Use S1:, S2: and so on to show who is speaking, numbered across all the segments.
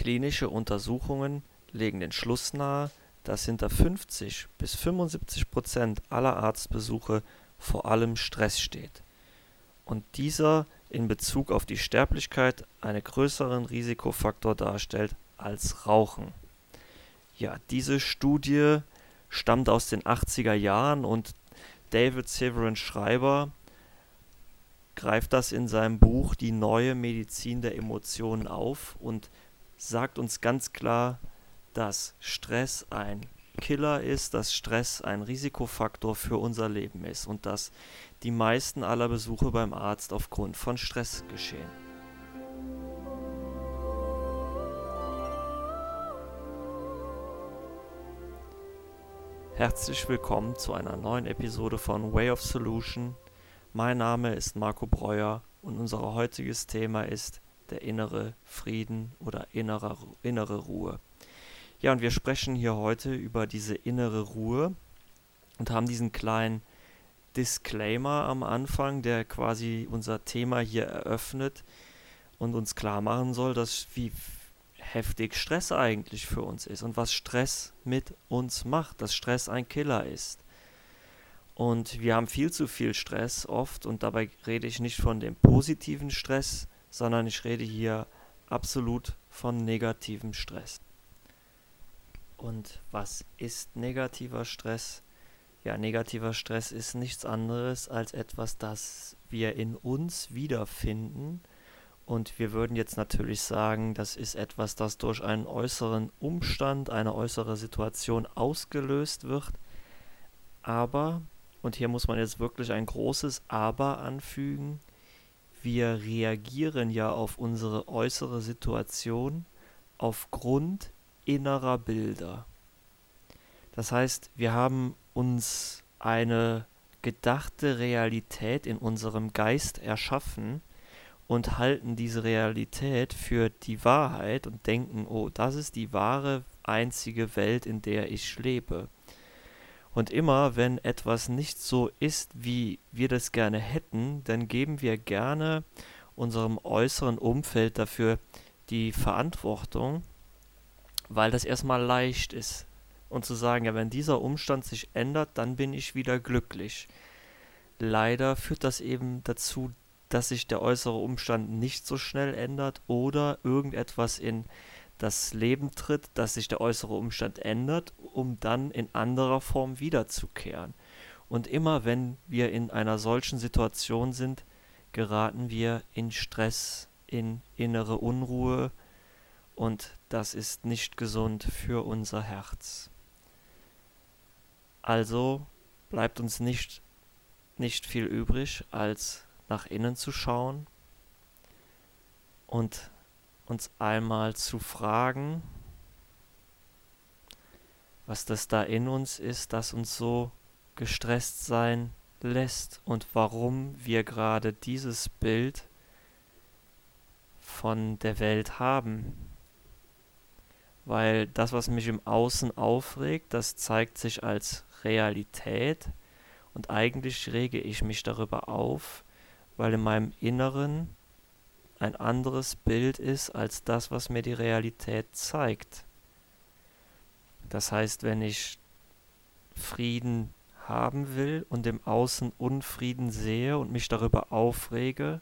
S1: Klinische Untersuchungen legen den Schluss nahe, dass hinter 50 bis 75 Prozent aller Arztbesuche vor allem Stress steht und dieser in Bezug auf die Sterblichkeit einen größeren Risikofaktor darstellt als Rauchen. Ja, diese Studie stammt aus den 80er Jahren und David Severin Schreiber greift das in seinem Buch Die neue Medizin der Emotionen auf und sagt uns ganz klar, dass Stress ein Killer ist, dass Stress ein Risikofaktor für unser Leben ist und dass die meisten aller Besuche beim Arzt aufgrund von Stress geschehen. Herzlich willkommen zu einer neuen Episode von Way of Solution. Mein Name ist Marco Breuer und unser heutiges Thema ist der innere Frieden oder innere, innere Ruhe. Ja, und wir sprechen hier heute über diese innere Ruhe und haben diesen kleinen Disclaimer am Anfang, der quasi unser Thema hier eröffnet und uns klar machen soll, dass wie heftig Stress eigentlich für uns ist und was Stress mit uns macht, dass Stress ein Killer ist. Und wir haben viel zu viel Stress oft und dabei rede ich nicht von dem positiven Stress, sondern ich rede hier absolut von negativem Stress. Und was ist negativer Stress? Ja, negativer Stress ist nichts anderes als etwas, das wir in uns wiederfinden. Und wir würden jetzt natürlich sagen, das ist etwas, das durch einen äußeren Umstand, eine äußere Situation ausgelöst wird. Aber, und hier muss man jetzt wirklich ein großes Aber anfügen, wir reagieren ja auf unsere äußere Situation aufgrund innerer Bilder. Das heißt, wir haben uns eine gedachte Realität in unserem Geist erschaffen und halten diese Realität für die Wahrheit und denken, oh, das ist die wahre einzige Welt, in der ich lebe. Und immer, wenn etwas nicht so ist, wie wir das gerne hätten, dann geben wir gerne unserem äußeren Umfeld dafür die Verantwortung, weil das erstmal leicht ist und zu sagen, ja, wenn dieser Umstand sich ändert, dann bin ich wieder glücklich. Leider führt das eben dazu, dass sich der äußere Umstand nicht so schnell ändert oder irgendetwas in das Leben tritt, dass sich der äußere Umstand ändert, um dann in anderer Form wiederzukehren. Und immer wenn wir in einer solchen Situation sind, geraten wir in Stress, in innere Unruhe und das ist nicht gesund für unser Herz. Also bleibt uns nicht, nicht viel übrig, als nach innen zu schauen und uns einmal zu fragen, was das da in uns ist, das uns so gestresst sein lässt und warum wir gerade dieses Bild von der Welt haben weil das, was mich im Außen aufregt, das zeigt sich als Realität und eigentlich rege ich mich darüber auf, weil in meinem Inneren ein anderes Bild ist als das, was mir die Realität zeigt. Das heißt, wenn ich Frieden haben will und im Außen Unfrieden sehe und mich darüber aufrege,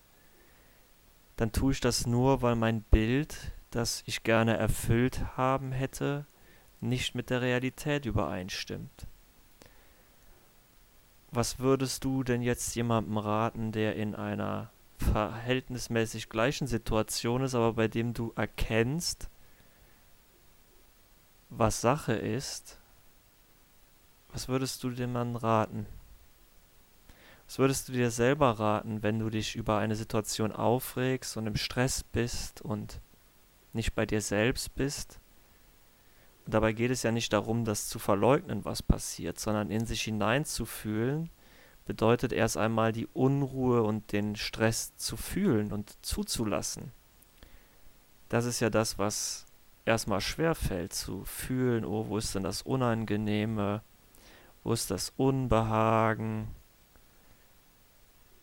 S1: dann tue ich das nur, weil mein Bild das ich gerne erfüllt haben hätte, nicht mit der Realität übereinstimmt. Was würdest du denn jetzt jemandem raten, der in einer verhältnismäßig gleichen Situation ist, aber bei dem du erkennst, was Sache ist, was würdest du dem Mann raten? Was würdest du dir selber raten, wenn du dich über eine Situation aufregst und im Stress bist und nicht bei dir selbst bist. Und dabei geht es ja nicht darum, das zu verleugnen, was passiert, sondern in sich hineinzufühlen, bedeutet erst einmal die Unruhe und den Stress zu fühlen und zuzulassen. Das ist ja das, was erstmal schwer fällt, zu fühlen, oh, wo ist denn das Unangenehme, wo ist das Unbehagen,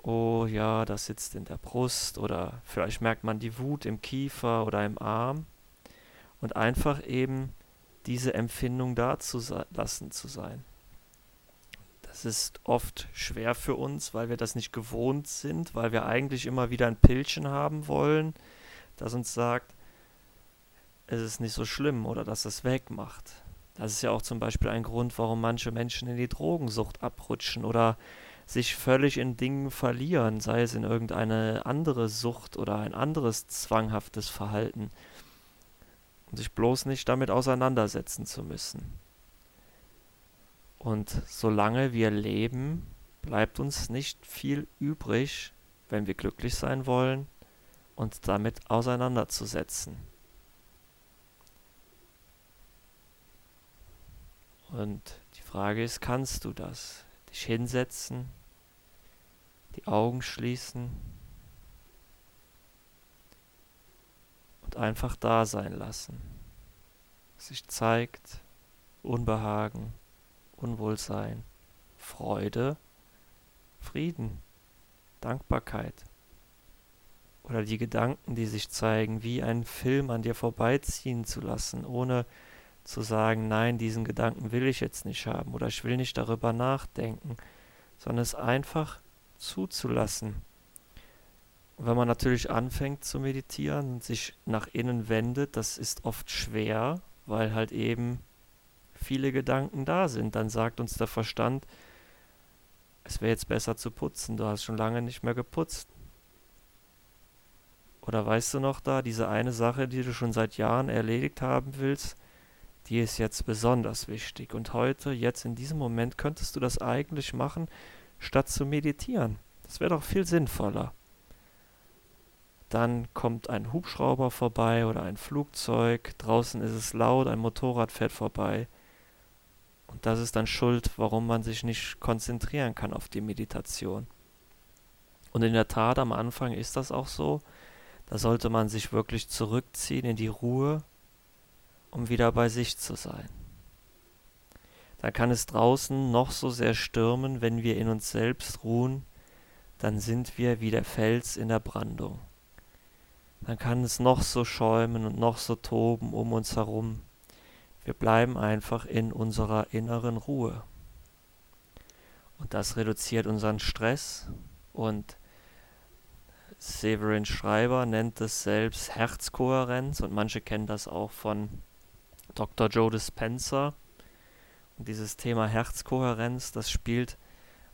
S1: oh ja, das sitzt in der Brust oder vielleicht merkt man die Wut im Kiefer oder im Arm. und einfach eben diese Empfindung da zu lassen zu sein. Das ist oft schwer für uns, weil wir das nicht gewohnt sind, weil wir eigentlich immer wieder ein Pilchen haben wollen, das uns sagt, es ist nicht so schlimm oder dass es wegmacht. Das ist ja auch zum Beispiel ein Grund, warum manche Menschen in die Drogensucht abrutschen oder sich völlig in Dingen verlieren, sei es in irgendeine andere Sucht oder ein anderes zwanghaftes Verhalten, um sich bloß nicht damit auseinandersetzen zu müssen. Und solange wir leben, bleibt uns nicht viel übrig, wenn wir glücklich sein wollen, uns damit auseinanderzusetzen. Und die Frage ist, kannst du das? Dich hinsetzen, die Augen schließen und einfach da sein lassen. Sich zeigt, Unbehagen, Unwohlsein, Freude, Frieden, Dankbarkeit. Oder die Gedanken, die sich zeigen, wie einen Film an dir vorbeiziehen zu lassen, ohne zu sagen, nein, diesen Gedanken will ich jetzt nicht haben oder ich will nicht darüber nachdenken, sondern es einfach zuzulassen. Und wenn man natürlich anfängt zu meditieren und sich nach innen wendet, das ist oft schwer, weil halt eben viele Gedanken da sind. Dann sagt uns der Verstand, es wäre jetzt besser zu putzen, du hast schon lange nicht mehr geputzt. Oder weißt du noch da, diese eine Sache, die du schon seit Jahren erledigt haben willst, die ist jetzt besonders wichtig. Und heute, jetzt in diesem Moment, könntest du das eigentlich machen, statt zu meditieren. Das wäre doch viel sinnvoller. Dann kommt ein Hubschrauber vorbei oder ein Flugzeug, draußen ist es laut, ein Motorrad fährt vorbei. Und das ist dann Schuld, warum man sich nicht konzentrieren kann auf die Meditation. Und in der Tat, am Anfang ist das auch so. Da sollte man sich wirklich zurückziehen in die Ruhe um wieder bei sich zu sein. Da kann es draußen noch so sehr stürmen, wenn wir in uns selbst ruhen, dann sind wir wie der Fels in der Brandung. Dann kann es noch so schäumen und noch so toben um uns herum. Wir bleiben einfach in unserer inneren Ruhe. Und das reduziert unseren Stress und Severin Schreiber nennt es selbst Herzkohärenz und manche kennen das auch von Dr. Joe Dispenza. Und dieses Thema Herzkohärenz, das spielt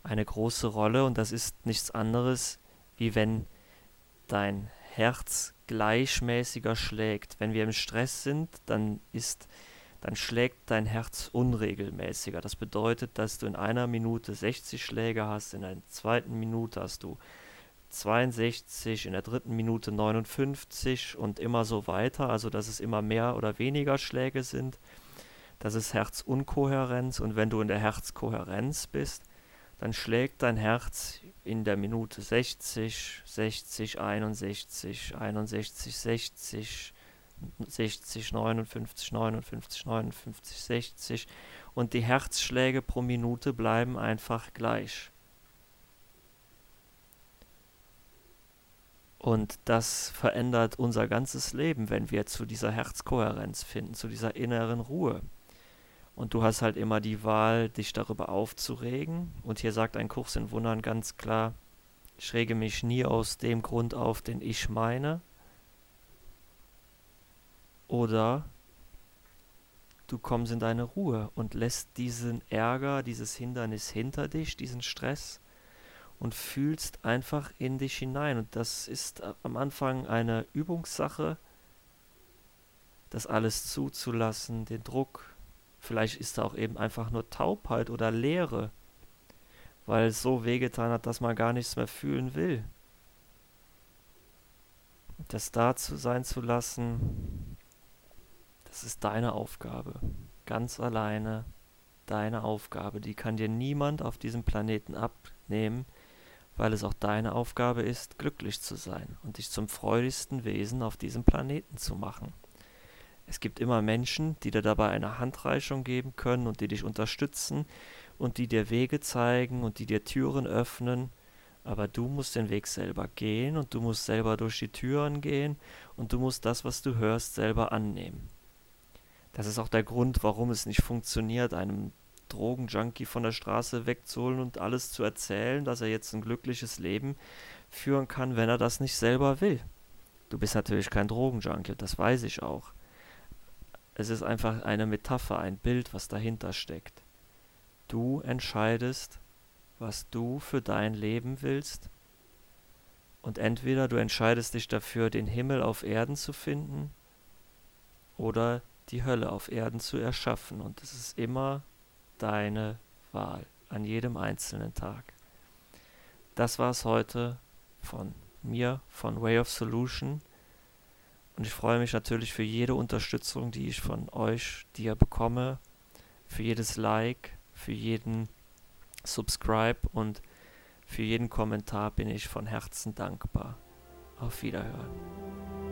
S1: eine große Rolle und das ist nichts anderes, wie wenn dein Herz gleichmäßiger schlägt. Wenn wir im Stress sind, dann ist dann schlägt dein Herz unregelmäßiger. Das bedeutet, dass du in einer Minute 60 Schläge hast, in der zweiten Minute hast du 62, in der dritten Minute 59 und immer so weiter, also dass es immer mehr oder weniger Schläge sind. Das ist Herzunkohärenz und wenn du in der Herzkohärenz bist, dann schlägt dein Herz in der Minute 60, 60, 61, 61, 60, 60, 59, 59, 59, 60 und die Herzschläge pro Minute bleiben einfach gleich. Und das verändert unser ganzes Leben, wenn wir zu dieser Herzkohärenz finden, zu dieser inneren Ruhe. Und du hast halt immer die Wahl, dich darüber aufzuregen. Und hier sagt ein Kurs in Wundern ganz klar, ich rege mich nie aus dem Grund auf, den ich meine. Oder du kommst in deine Ruhe und lässt diesen Ärger, dieses Hindernis hinter dich, diesen Stress und fühlst einfach in dich hinein. Und das ist am Anfang eine Übungssache, das alles zuzulassen, den Druck. Vielleicht ist da auch eben einfach nur Taubheit oder Leere, weil es so wehgetan hat, dass man gar nichts mehr fühlen will. Das da zu sein zu lassen, das ist deine Aufgabe. Ganz alleine deine Aufgabe. Die kann dir niemand auf diesem Planeten abnehmen weil es auch deine Aufgabe ist, glücklich zu sein und dich zum freudigsten Wesen auf diesem Planeten zu machen. Es gibt immer Menschen, die dir dabei eine Handreichung geben können und die dich unterstützen und die dir Wege zeigen und die dir Türen öffnen, aber du musst den Weg selber gehen und du musst selber durch die Türen gehen und du musst das, was du hörst, selber annehmen. Das ist auch der Grund, warum es nicht funktioniert, einem Drogenjunkie von der Straße wegzuholen und alles zu erzählen, dass er jetzt ein glückliches Leben führen kann, wenn er das nicht selber will. Du bist natürlich kein Drogenjunkie, das weiß ich auch. Es ist einfach eine Metapher, ein Bild, was dahinter steckt. Du entscheidest, was du für dein Leben willst. Und entweder du entscheidest dich dafür, den Himmel auf Erden zu finden oder die Hölle auf Erden zu erschaffen. Und es ist immer deine Wahl an jedem einzelnen Tag. Das war es heute von mir, von Way of Solution. Und ich freue mich natürlich für jede Unterstützung, die ich von euch, dir bekomme, für jedes Like, für jeden Subscribe und für jeden Kommentar bin ich von Herzen dankbar. Auf Wiederhören.